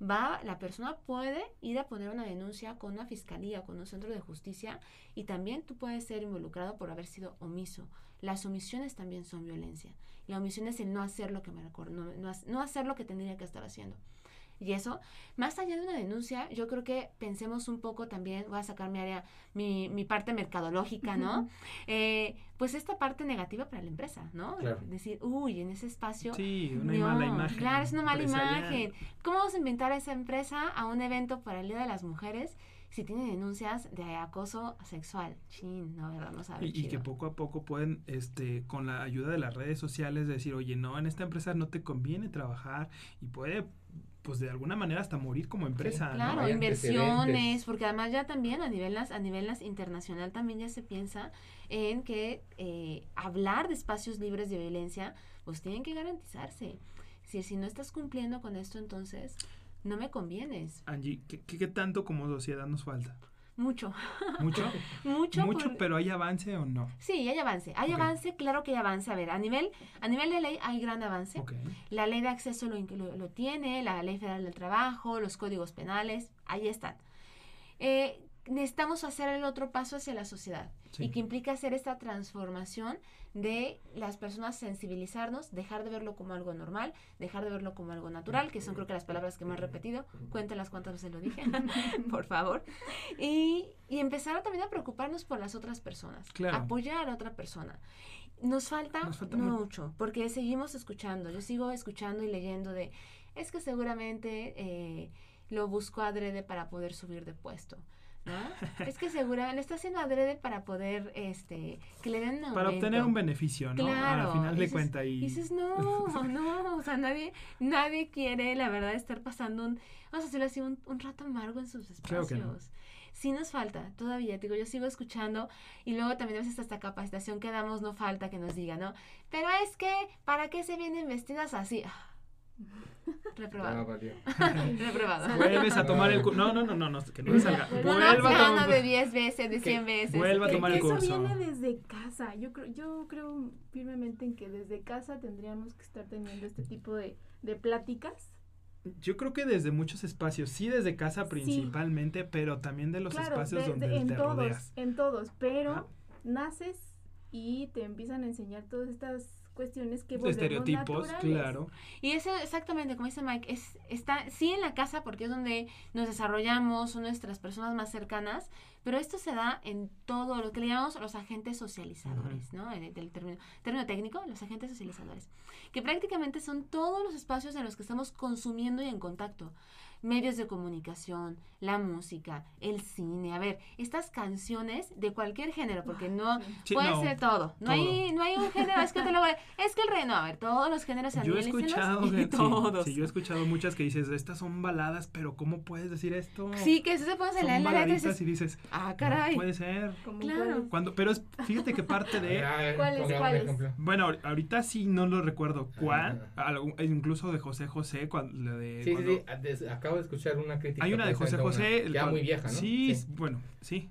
va, la persona puede ir a poner una denuncia con una fiscalía, con un centro de justicia y también tú puedes ser involucrado por haber sido omiso. Las omisiones también son violencia. La omisión es el no hacer lo que me recuerdo, no, no no hacer lo que tendría que estar haciendo. Y eso, más allá de una denuncia, yo creo que pensemos un poco también, voy a sacar mi área, mi, mi parte mercadológica, ¿no? Eh, pues esta parte negativa para la empresa, ¿no? Claro. Decir, uy, en ese espacio Sí, una no, mala imagen. Claro, es una mala imagen. ¿Cómo vamos a inventar a esa empresa a un evento para el Día de las Mujeres si tiene denuncias de acoso sexual? Chin, no, ¿verdad? No sabe Y, y que poco a poco pueden, este, con la ayuda de las redes sociales, decir, oye, no, en esta empresa no te conviene trabajar y puede, pues de alguna manera hasta morir como empresa. Claro, inversiones, porque además ya también a nivel, a nivel internacional también ya se piensa en que eh, hablar de espacios libres de violencia, pues tienen que garantizarse. Si, si no estás cumpliendo con esto, entonces no me convienes. Angie, ¿qué, qué, qué tanto como sociedad nos falta? Mucho, ¿Mucho? *laughs* mucho. ¿Mucho, por- pero hay avance o no? Sí, hay avance. Hay avance, claro que hay avance. A ver, a nivel, a nivel de ley hay gran avance. La ley de acceso lo, lo, lo tiene, la ley federal del trabajo, los códigos penales, ahí están. Eh, necesitamos hacer el otro paso hacia la sociedad Sí. y que implica hacer esta transformación de las personas sensibilizarnos, dejar de verlo como algo normal, dejar de verlo como algo natural, que son creo que las palabras que me he repetido, cuéntenlas cuántas veces lo dije, *laughs* por favor, y, y empezar también a preocuparnos por las otras personas, Claro. apoyar a otra persona. Nos falta, Nos falta mu- mucho, porque seguimos escuchando, yo sigo escuchando y leyendo de, es que seguramente eh, lo buscó adrede para poder subir de puesto. ¿No? *laughs* es que seguramente está haciendo adrede para poder, este, que le den un Para obtener un beneficio, ¿no? Claro. Al final de cuentas. Y... Dices, no, *laughs* no, o sea, nadie, nadie quiere, la verdad, estar pasando un, vamos a decirlo así, un, un rato amargo en sus Claro espacios. que no. Sí nos falta, todavía, te digo, yo sigo escuchando y luego también a veces esta capacitación que damos no falta que nos diga, ¿no? Pero es que, ¿para qué se vienen vestidas así? Ah, *laughs* Reprobado. Ah, *laughs* valió. Reprobado. Vuelves a tomar el curso. No, no, no, no, no, que no le salga. No, No, no, Vuelva a de 10 veces, de 100 veces. vuelva a Que- tomar el eso curso. viene desde casa. Yo creo, yo creo firmemente en que desde casa tendríamos que estar teniendo este tipo de, de pláticas. Yo creo que desde muchos espacios, sí desde casa principalmente, pero también de los claro, espacios de- donde de- en te todos, rodeas. en todos, pero naces y te empiezan a enseñar todas estas cuestiones que estereotipos, naturales. claro. Y eso exactamente, como dice Mike, es, está sí en la casa porque es donde nos desarrollamos, son nuestras personas más cercanas, pero esto se da en todo lo que le llamamos los agentes socializadores, ¿no? El- Del término, término técnico, los agentes socializadores, que prácticamente son todos los espacios en los que estamos consumiendo y en contacto. Medios de comunicación, la música, el cine, a ver, estas canciones de cualquier género, porque no, Sí, puede no, ser todo. No todo. hay, no hay un género, es que te lo voy a- Es que el rey, no, a ver, todos los géneros Yo he escuchado, *laughs* y sí, todos. sí, yo he escuchado muchas que dices, estas son baladas, pero ¿cómo puedes decir esto? Sí, que eso se puede la letra y baladitas dices, y dices, ah, no caray. puede ser. Claro. Cuando, pero es, fíjate que parte de, A ver, ¿Cuáles, ponga un cuáles? ejemplo. bueno, ahor- ahorita sí no lo recuerdo cuál, Ah. algún- incluso de José José, cuando, de Sí, sí, cuando- sí. a- des- Acabo de escuchar una crítica. Hay una de José José. Ya muy vieja, ¿no? Sí, bueno, sí.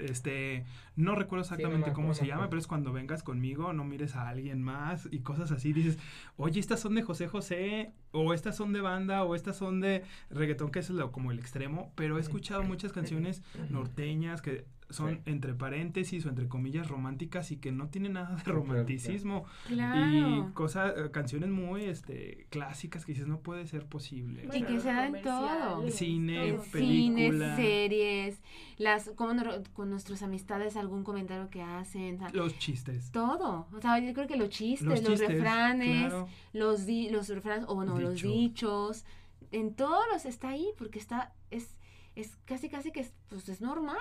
Este, no recuerdo Sí, no exactamente me cómo se llama, pero es cuando vengas conmigo, no mires a alguien más y cosas así. Dices, oye, estas son de José José, o estas son de banda, o estas son de reggaetón, que es lo, como el extremo. Pero he escuchado muchas canciones *laughs* norteñas que son Sí. entre paréntesis o entre comillas románticas y que no tienen nada de romanticismo. Claro. Y cosas, eh, canciones muy este, clásicas que dices, no puede ser posible. Y que se da en todo. Cine, En todo. cines, película. series, las, como no- con nuestras amistades, algún comentario que hacen, Los chistes. todo. O sea, yo creo que los chistes, Los los, chistes, refranes, claro. los, di, los refranes, o no, los Dichos. dichos, en todos los está ahí, porque está, es, es casi, casi que es, pues, es normal.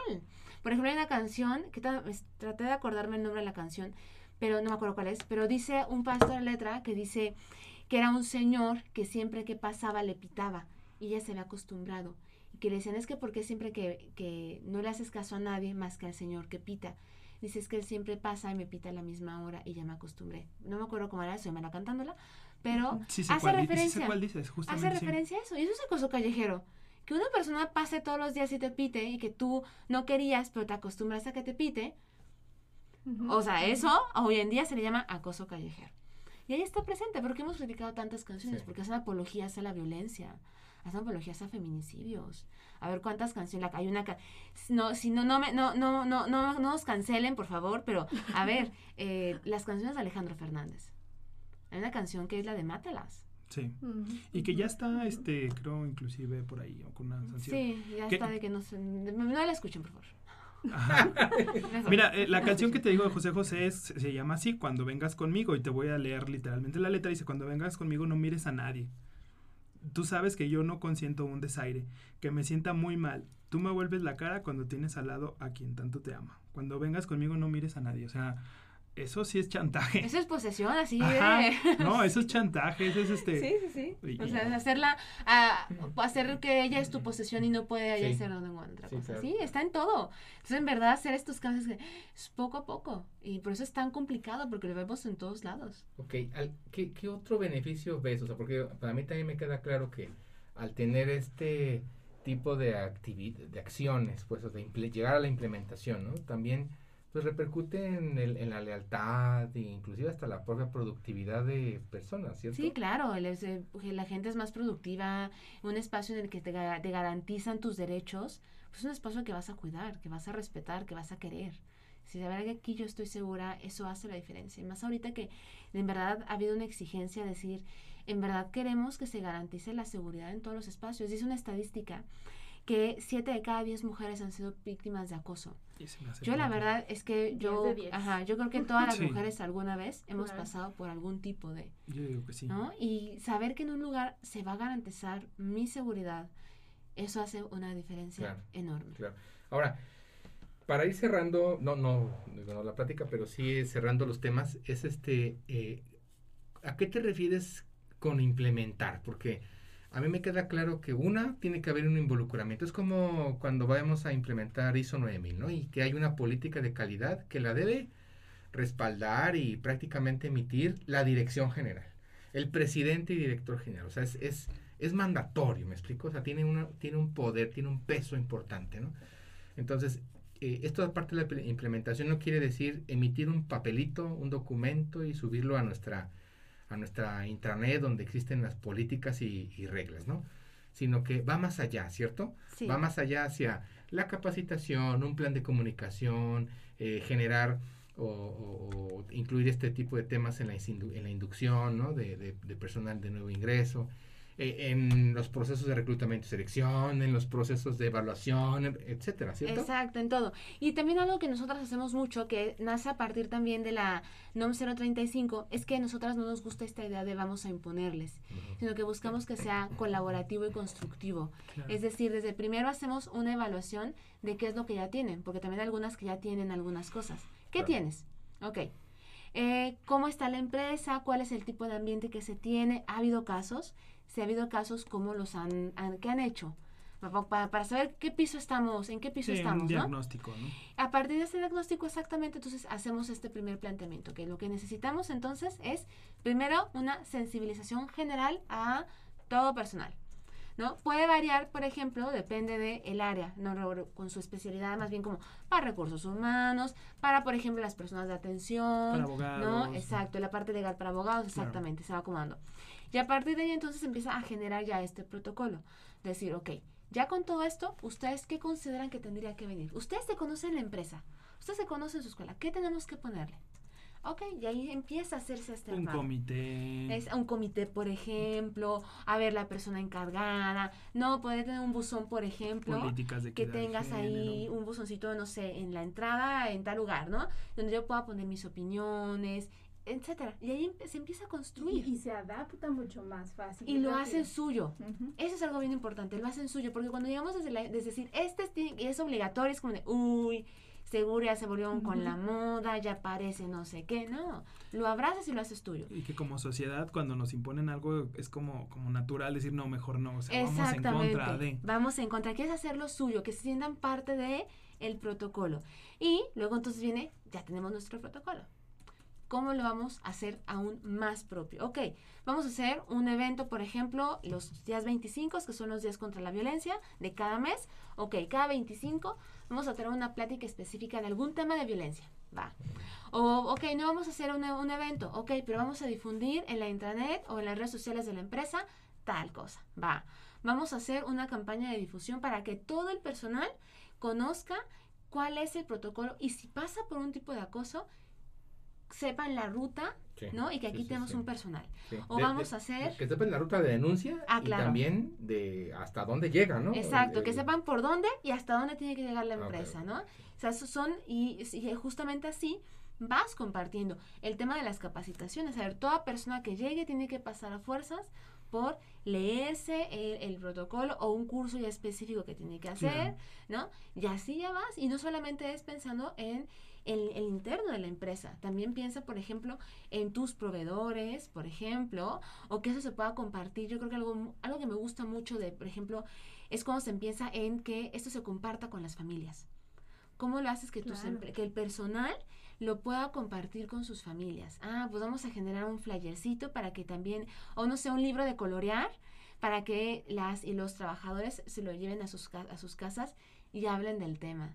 Por ejemplo, hay una canción, que traté de acordarme el nombre de la canción, pero no me acuerdo cuál es, pero dice un pastor en letra que dice que era un señor que siempre que pasaba le pitaba y ella se había acostumbrado. Y que le decían, es que porque siempre que, que no le haces caso a nadie más que al señor que pita. Dice, es que él siempre pasa y me pita a la misma hora y ya me acostumbré. No me acuerdo cómo era, soy mala cantándola, pero Sí hace cuál, di- sí referencia. cuál dices, hace referencia a eso. Y eso es acoso callejero. Que una persona pase todos los días y te pite y que tú no querías, pero te acostumbras a que te pite. O sea, eso hoy en día se le llama acoso callejero. Y ahí está presente, porque hemos criticado tantas canciones, Sí. porque hacen apologías a la violencia, hacen apologías a feminicidios. A ver cuántas canciones, la- hay una no, si no, no me, no, no, no, no, no nos cancelen, por favor, pero a ver, *laughs* eh, las canciones de Alejandro Fernández. Hay una canción que es la de Mátalas. Sí. Y que ya está, este, creo, inclusive por ahí, o con una sanción. Sí, ya ¿Qué? está de que no se, no la escuchen, por favor. Ajá. *laughs* Mira, eh, la canción que te digo de José José es, se llama así, Cuando vengas conmigo, y te voy a leer literalmente la letra, dice, Cuando vengas conmigo no mires a nadie. Tú sabes que yo no consiento un desaire, que me sienta muy mal. Tú me vuelves la cara cuando tienes al lado a quien tanto te ama. Cuando vengas conmigo no mires a nadie. O sea, eso sí es chantaje. Eso es posesión, así Ajá. de... No, eso es *laughs* chantaje, eso es este... Sí, sí, sí. Y- O sea, hacerla, a, hacer que ella es tu posesión y no puede ella Sí. hacer ninguna otra Sí, cosa. claro. Sí, está en todo. Entonces, en verdad, hacer estos cambios que es poco a poco. Y por eso es tan complicado, porque lo vemos en todos lados. Ok, al- ¿qué, qué otro beneficio ves? O sea, porque para mí también me queda claro que al tener este tipo de de acciones, pues, o de imple- llegar a la implementación, ¿no? También, pues, repercute en, en la lealtad e inclusive hasta la propia productividad de personas, ¿cierto? Sí, claro, es, eh, la gente es más productiva, un espacio en el que te, te garantizan tus derechos, pues es un espacio que vas a cuidar, que vas a respetar, que vas a querer. Si de verdad que aquí yo estoy segura, eso hace la diferencia. Y más ahorita que en verdad ha habido una exigencia de decir, en verdad queremos que se garantice la seguridad en todos los espacios. Dice una estadística que 7 de cada 10 mujeres han sido víctimas de acoso. Yo la verdad es que yo, de 10. ajá, yo creo que todas las Sí. mujeres alguna vez hemos Claro. pasado por algún tipo de, Yo digo que sí. ¿no? Y saber que en un lugar se va a garantizar mi seguridad, eso hace una diferencia Claro. enorme. Claro. Ahora, para ir cerrando, no, no, digo, no la plática, pero sí cerrando los temas, es este, eh, ¿a qué te refieres con implementar? Porque a mí me queda claro que una, tiene que haber un involucramiento. Es como cuando vamos a implementar ISO 9000, ¿no? Y que hay una política de calidad que la debe respaldar y prácticamente emitir la dirección general. el presidente y director general. O sea, es, es, es mandatorio, ¿me explico? O sea, tiene, una, tiene un poder, tiene un peso importante, ¿no? Entonces, eh, esto aparte de la implementación no quiere decir emitir un papelito, un documento y subirlo a nuestra, a nuestra intranet donde existen las políticas y, reglas, ¿no? Sino que va más allá, ¿cierto? Va más allá hacia la capacitación, un plan de comunicación, eh, generar o, incluir este tipo de temas en la, en la inducción ¿no? de, de, personal de nuevo ingreso, eh, en los procesos de reclutamiento y selección, en los procesos de evaluación, etcétera, ¿cierto? Exacto, en todo. Y también algo que nosotras hacemos mucho, que nace a partir también de la NOM 035, es que a nosotras no nos gusta esta idea de vamos a imponerles, sino que buscamos que sea colaborativo y constructivo. Es decir, desde primero hacemos una evaluación de qué es lo que ya tienen, porque también hay algunas que ya tienen algunas cosas. ¿Qué tienes? Ok. Eh, ¿Cómo está la empresa? ¿Cuál es el tipo de ambiente que se tiene? ¿Ha habido casos? Si ha habido casos, ¿cómo los han, qué han hecho? Para, para, saber qué piso estamos, en qué piso estamos. Un diagnóstico, ¿no? A partir de ese diagnóstico, exactamente, entonces hacemos este primer planteamiento, que lo que necesitamos entonces es, primero, una sensibilización general a todo personal. ¿no? Puede variar, por ejemplo, depende del el área, ¿no? Con su especialidad, más bien como para recursos humanos, para, por ejemplo, las personas de atención, para abogados, ¿no? Exacto, la parte legal para abogados, exactamente, se va acomodando. Y a partir de ahí entonces empieza a generar ya este protocolo. Decir, ok, ya con todo esto, ¿ustedes qué consideran que tendría que venir? Ustedes se conocen la empresa, ustedes se conocen su escuela, ¿qué tenemos que ponerle? Ok, y ahí empieza a hacerse este Un comité. Es un comité, por ejemplo, a ver la persona encargada. No, puede tener un buzón, por ejemplo. Políticas de Que tengas ahí un buzoncito, no sé, en la entrada, en tal lugar, ¿no? Donde yo pueda poner mis opiniones, etcétera. Y ahí se empieza a construir. Y, se adapta mucho más fácil. Y, lo hacen suyo. Eso es algo bien importante, lo hacen suyo. Porque cuando llegamos desde, la, desde decir, este es, es obligatorio, es como de, uy, seguro ya se volvieron con la moda, ya parece no sé qué, no, lo abrazas y lo haces tuyo. Y que como sociedad cuando nos imponen algo es como, como natural decir no, mejor no, o sea, vamos en contra de. Vamos en contra, quieres hacerlo suyo, que se sientan parte de el protocolo. Y luego entonces viene, ya tenemos nuestro protocolo. ¿Cómo lo vamos a hacer aún más propio? Ok, vamos a hacer un evento, por ejemplo, los días 25, que son los días contra la violencia de cada mes. Ok, cada 25 vamos a tener una plática específica de algún tema de violencia. Va. O, ok, no vamos a hacer un, un evento, ok, pero vamos a difundir en la intranet o en las redes sociales de la empresa tal cosa. Va. Vamos a hacer una campaña de difusión para que todo el personal conozca cuál es el protocolo y si pasa por un tipo de acoso, sepan la ruta, ¿no? Y que aquí tenemos un personal. O vamos a hacer... Que sepan la ruta de denuncia ah, y también de hasta dónde llega, ¿no? Exacto, que sepan por dónde y hasta dónde tiene que llegar la empresa, ¿no? O sea, son, y, justamente así vas compartiendo el tema de las capacitaciones. A ver, toda persona que llegue tiene que pasar a fuerzas por leerse el, protocolo o un curso ya específico que tiene que hacer, ¿no? Y así ya vas. Y no solamente es pensando en el, el, interno de la empresa. También piensa, por ejemplo, en tus proveedores, por ejemplo, o que eso se pueda compartir. Yo creo que algo, algo que me gusta mucho de, por ejemplo, es cuando se empieza en que esto se comparta con las familias. ¿Cómo lo haces que, tus que el personal lo pueda compartir con sus familias? Ah, pues vamos a generar un flyercito para que también, o no sé, un libro de colorear para que las y los trabajadores se lo lleven a sus, a sus casas y hablen del tema.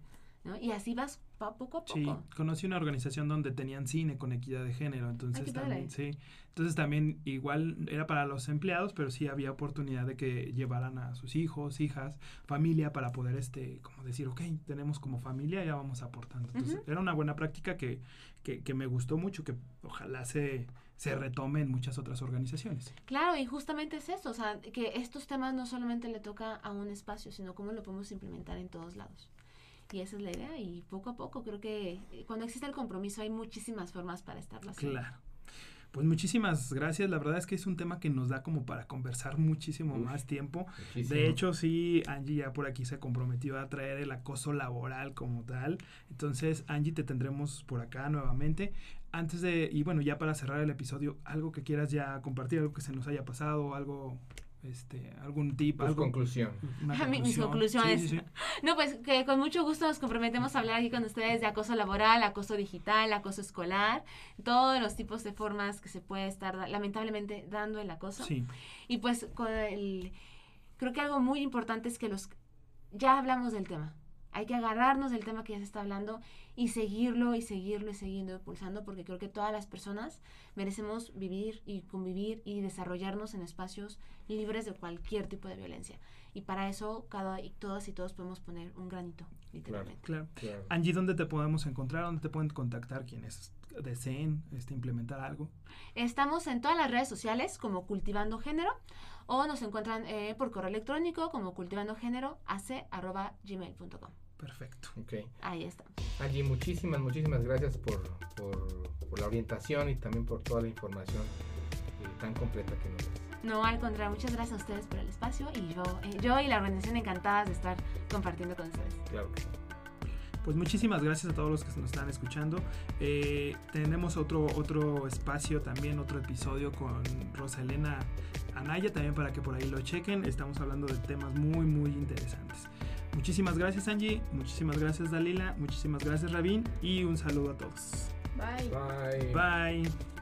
Y así vas poco a poco. Sí, conocí una organización donde tenían cine con equidad de género, entonces también, sí. Entonces también igual era para los empleados, pero sí había oportunidad de que llevaran a sus hijos, hijas, familia para poder este como decir, ok, tenemos como familia, ya vamos aportando. Entonces, era una buena práctica que, que, que me gustó mucho, que ojalá se se retome en muchas otras organizaciones. Claro, y justamente es eso, o sea, que estos temas no solamente le toca a un espacio, sino cómo lo podemos implementar en todos lados. Y esa es la idea y poco a poco creo que eh, cuando existe el compromiso hay muchísimas formas para estarlo haciendo. Claro. Pues muchísimas gracias. La verdad es que es un tema que nos da como para conversar muchísimo más tiempo. De hecho, sí, Angie ya por aquí se comprometió a traer el acoso laboral como tal. Entonces, Angie, te tendremos por acá nuevamente. Antes de, y bueno, ya para cerrar el episodio, algo que quieras ya compartir, algo que se nos haya pasado, algo este, algún tip, Pues algo, conclusión. una Ah, mi- mis conclusiones. Sí, sí, sí. *laughs* No, pues que con mucho gusto nos comprometemos a hablar aquí con ustedes de acoso laboral, acoso digital, acoso escolar, todos los tipos de formas que se puede estar lamentablemente dando el acoso. Sí, Y pues con el, creo que algo muy importante es que los ya hablamos del tema. Hay que agarrarnos del tema que ya se está hablando y seguirlo y seguirlo y seguirlo impulsando porque creo que todas las personas merecemos vivir y convivir y desarrollarnos en espacios libres de cualquier tipo de violencia. Y para eso cada y todas y todos podemos poner un granito, literalmente. claro. Claro. Angie, ¿dónde te podemos encontrar? ¿Dónde te pueden contactar quienes deseen este, implementar algo? Estamos en todas las redes sociales como Cultivando Género o nos encuentran eh, por correo electrónico como cultivandogénero.ac@gmail.com. Perfecto. Ok. Ahí está. Angie, muchísimas, muchísimas gracias por, por, por la orientación y también por toda la información eh, tan completa que nos das. No, al contrario, muchas gracias a ustedes por el espacio y yo, eh, yo y la organización encantadas de estar compartiendo con ustedes. Claro que sí. Pues muchísimas gracias a todos los que nos están escuchando. Eh, tenemos otro, otro espacio también, otro episodio con Rosalena Anaya, también para que por ahí lo chequen. Estamos hablando de temas muy, muy interesantes. Muchísimas gracias Angie, muchísimas gracias Dalila, muchísimas gracias Rabin y un saludo a todos. Bye. Bye. Bye.